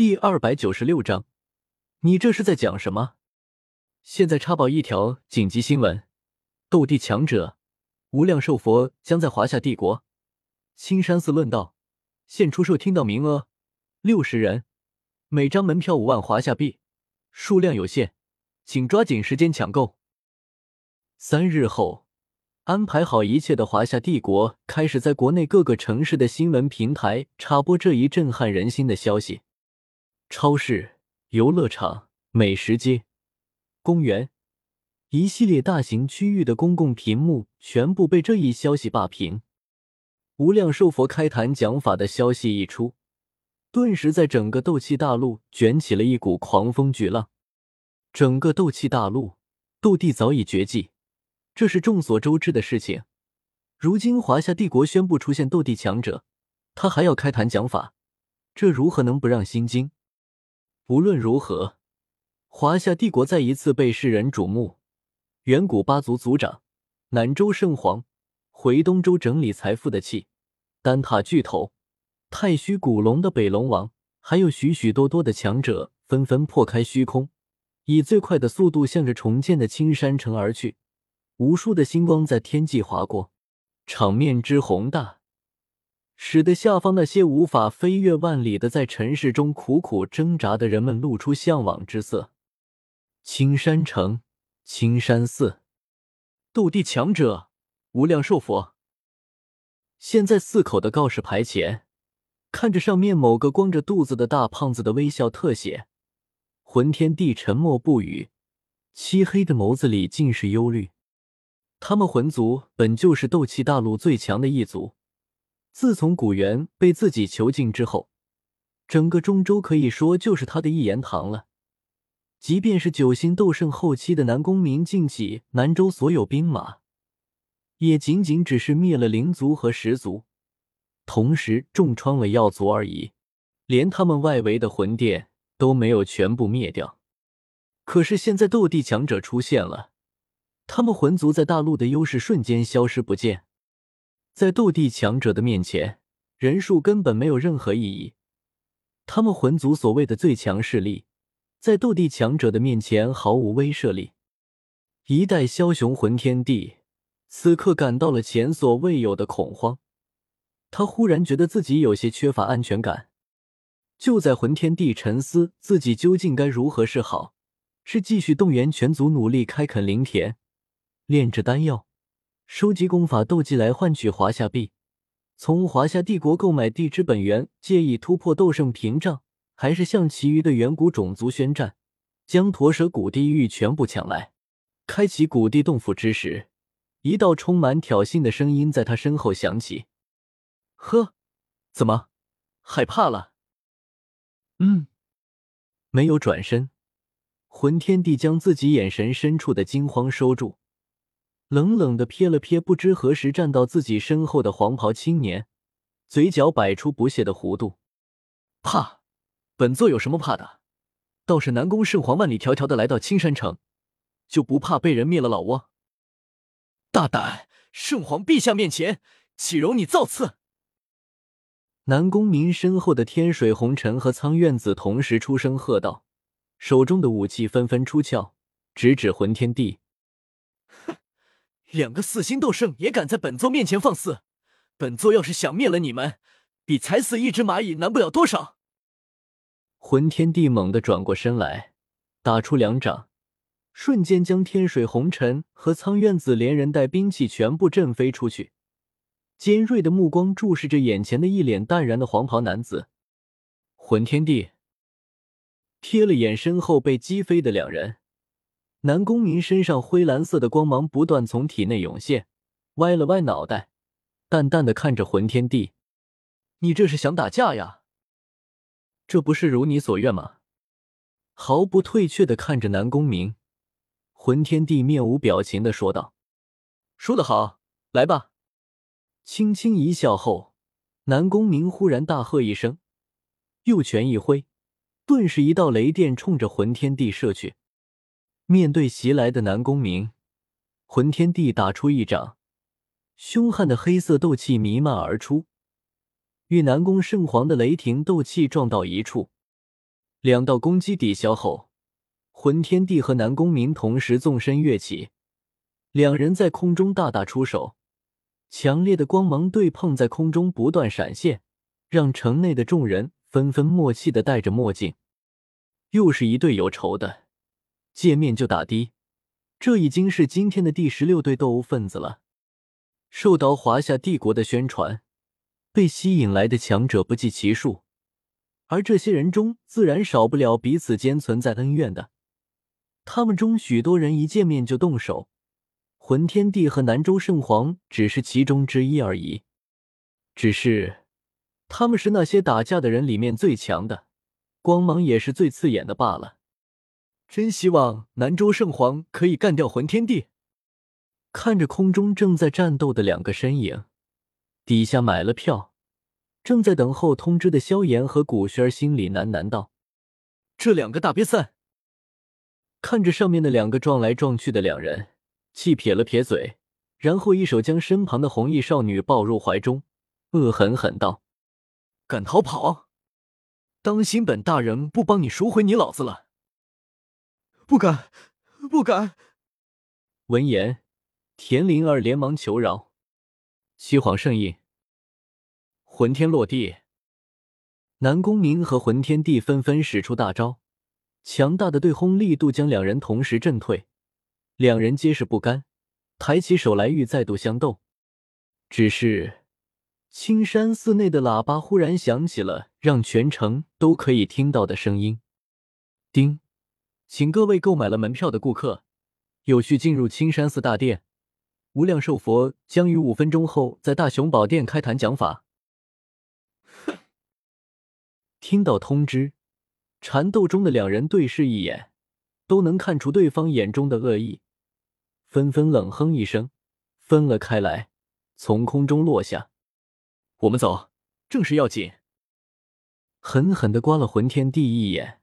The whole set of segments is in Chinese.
第二百九十六章，你这是在讲什么？现在插播一条紧急新闻：斗帝强者无量寿佛将在华夏帝国青山寺论道，现出售听到名额六十人，每张门票五万华夏币，数量有限，请抓紧时间抢购。三日后，安排好一切的华夏帝国开始在国内各个城市的新闻平台插播这一震撼人心的消息。超市、游乐场、美食街、公园，一系列大型区域的公共屏幕全部被这一消息霸屏。无量寿佛开坛讲法的消息一出，顿时在整个斗气大陆卷起了一股狂风巨浪。整个斗气大陆，斗帝早已绝迹，这是众所周知的事情。如今华夏帝国宣布出现斗帝强者，他还要开坛讲法，这如何能不让心惊？无论如何，华夏帝国再一次被世人瞩目。远古八族族长、南州圣皇、回东周整理财富的气、丹塔巨头、太虚古龙的北龙王，还有许许多多的强者纷纷破开虚空，以最快的速度向着重建的青山城而去。无数的星光在天际划过，场面之宏大。使得下方那些无法飞越万里的在尘世中苦苦挣扎的人们露出向往之色。青山城，青山寺，斗帝强者，无量寿佛。现在寺口的告示牌前，看着上面某个光着肚子的大胖子的微笑特写，魂天帝沉默不语，漆黑的眸子里尽是忧虑。他们魂族本就是斗气大陆最强的一族。自从古元被自己囚禁之后，整个中州可以说就是他的一言堂了。即便是九星斗圣后期的南宫明尽起南州所有兵马，也仅仅只是灭了灵族和十族，同时重创了药族而已，连他们外围的魂殿都没有全部灭掉。可是现在斗帝强者出现了，他们魂族在大陆的优势瞬间消失不见。在斗帝强者的面前，人数根本没有任何意义。他们魂族所谓的最强势力，在斗帝强者的面前毫无威慑力。一代枭雄魂天帝此刻感到了前所未有的恐慌，他忽然觉得自己有些缺乏安全感。就在魂天帝沉思自己究竟该如何是好，是继续动员全族努力开垦灵田，炼制丹药。收集功法斗技来换取华夏币，从华夏帝国购买地之本源，借以突破斗圣屏障，还是向其余的远古种族宣战，将驼蛇古地狱全部抢来？开启古地洞府之时，一道充满挑衅的声音在他身后响起：“呵，怎么害怕了？”嗯，没有转身，魂天帝将自己眼神深处的惊慌收住。冷冷的瞥了瞥不知何时站到自己身后的黄袍青年，嘴角摆出不屑的弧度。怕？本座有什么怕的？倒是南宫圣皇万里迢迢的来到青山城，就不怕被人灭了老窝？大胆！圣皇陛下面前，岂容你造次？南宫明身后的天水红尘和苍院子同时出声喝道，手中的武器纷纷出鞘，直指魂天帝。两个四星斗圣也敢在本座面前放肆！本座要是想灭了你们，比踩死一只蚂蚁难不了多少。魂天帝猛地转过身来，打出两掌，瞬间将天水红尘和苍院子连人带兵器全部震飞出去，尖锐的目光注视着眼前的一脸淡然的黄袍男子。魂天帝瞥了眼身后被击飞的两人。南宫明身上灰蓝色的光芒不断从体内涌现，歪了歪脑袋，淡淡的看着魂天帝：“你这是想打架呀？这不是如你所愿吗？”毫不退却的看着南宫明，魂天帝面无表情的说道：“说得好，来吧。”轻轻一笑后，南宫明忽然大喝一声，右拳一挥，顿时一道雷电冲着魂天帝射去。面对袭来的南宫明，魂天帝打出一掌，凶悍的黑色斗气弥漫而出，与南宫圣皇的雷霆斗气撞到一处。两道攻击抵消后，魂天帝和南宫明同时纵身跃起，两人在空中大打出手，强烈的光芒对碰在空中不断闪现，让城内的众人纷纷默契的戴着墨镜。又是一对有仇的，见面就打的，这已经是今天的第十六对斗殴分子了。受到华夏帝国的宣传，被吸引来的强者不计其数，而这些人中自然少不了彼此间存在恩怨的。他们中许多人一见面就动手，魂天帝和南州圣皇只是其中之一而已。只是他们是那些打架的人里面最强的，光芒也是最刺眼的罢了。真希望南州圣皇可以干掉魂天帝。看着空中正在战斗的两个身影，底下买了票，正在等候通知的萧炎和古轩儿心里喃喃道：“这两个大瘪三。”看着上面的两个撞来撞去的两人，气撇了撇嘴，然后一手将身旁的红衣少女抱入怀中，恶狠狠道：“敢逃跑？当心本大人不帮你赎回你老子了！”不敢，不敢。闻言。田灵儿连忙求饶：“七皇圣印，魂天落地。”南宫明和魂天帝纷纷使出大招，强大的对轰力度将两人同时震退。两人皆是不甘，抬起手来欲再度相斗。只是青山寺内的喇叭忽然响起了让全城都可以听到的声音：“叮，请各位购买了门票的顾客有序进入青山寺大殿。”无量寿佛将于五分钟后在大雄宝殿开坛讲法。听到通知，缠斗中的两人对视一眼，都能看出对方眼中的恶意，纷纷冷哼一声，分了开来，从空中落下。我们走，正事要紧。狠狠的刮了魂天帝一眼。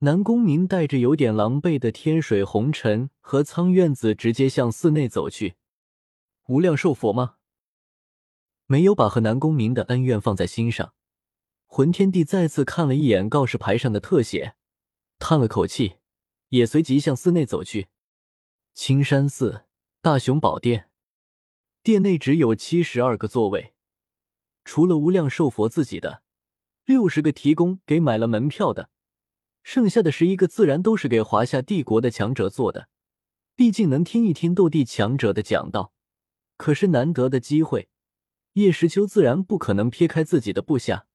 南宫明带着有点狼狈的天水红尘和苍院子直接向寺内走去。无量寿佛吗？没有把和南宫明的恩怨放在心上。魂天帝再次看了一眼告示牌上的特写，叹了口气，也随即向寺内走去。青山寺大雄宝殿，殿内只有七十二个座位，除了无量寿佛自己的，六十个提供给买了门票的。剩下的十一个自然都是给华夏帝国的强者做的，毕竟能听一听斗帝强者的讲道，可是难得的机会，叶时秋自然不可能撇开自己的部下。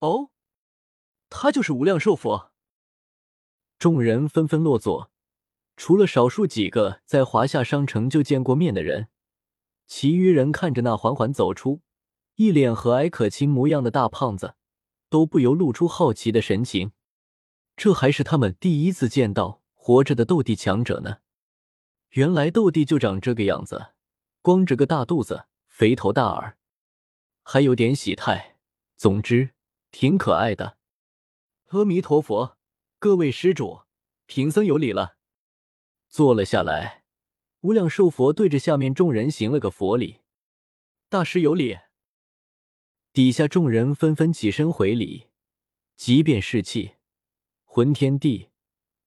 哦，他就是无量寿佛。众人纷纷落座，除了少数几个在华夏商城就见过面的人，其余人看着那缓缓走出、一脸和蔼可亲模样的大胖子，都不由露出好奇的神情。这还是他们第一次见到活着的斗帝强者呢。原来斗帝就长这个样子，光着个大肚子，肥头大耳，还有点喜态。总之，挺可爱的。阿弥陀佛，各位施主，贫僧有礼了。坐了下来，无量寿佛对着下面众人行了个佛礼。大师有礼。底下众人纷纷起身回礼，即便士气。魂天帝、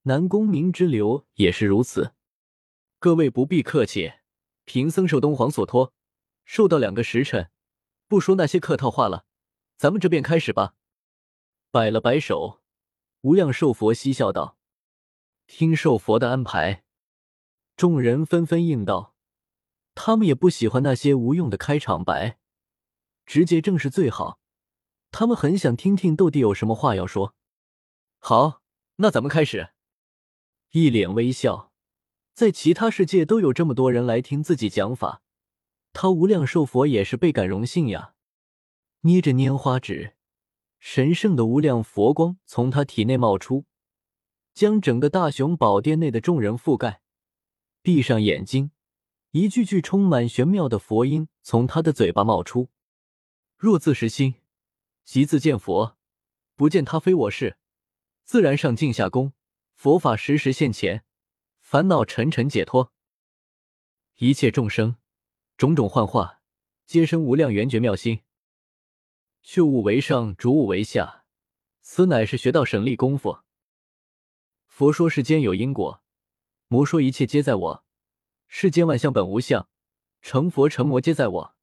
南宫明之流也是如此。各位不必客气，贫僧受东皇所托，受到两个时辰，不说那些客套话了，咱们这便开始吧。摆了摆手，无量寿佛嬉笑道：“听寿佛的安排。”众人纷纷应道：“他们也不喜欢那些无用的开场白，直接正是最好。他们很想听听斗帝有什么话要说。”好，那咱们开始。一脸微笑，在其他世界都有这么多人来听自己讲法，他无量寿佛也是倍感荣幸呀。捏着拈花指，神圣的无量佛光从他体内冒出，将整个大雄宝殿内的众人覆盖。闭上眼睛，一句句充满玄妙的佛音从他的嘴巴冒出：“若自实心，即自见佛；不见他，非我是。”自然上静下功，佛法时时现前，烦恼沉沉解脱。一切众生，种种幻化，皆生无量圆觉妙心。去物为上，逐物为下，此乃是学到神力功夫。佛说世间有因果，魔说一切皆在我。世间万象本无相，成佛成魔皆在我。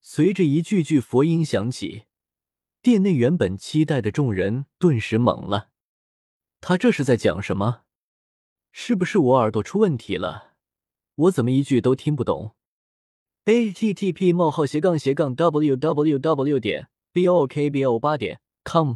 随着一句句佛音响起，殿内原本期待的众人顿时懵了。他这是在讲什么？是不是我耳朵出问题了？我怎么一句都听不懂？http: 冒号斜杠斜杠 w w w. 点 b o k b o 八点 com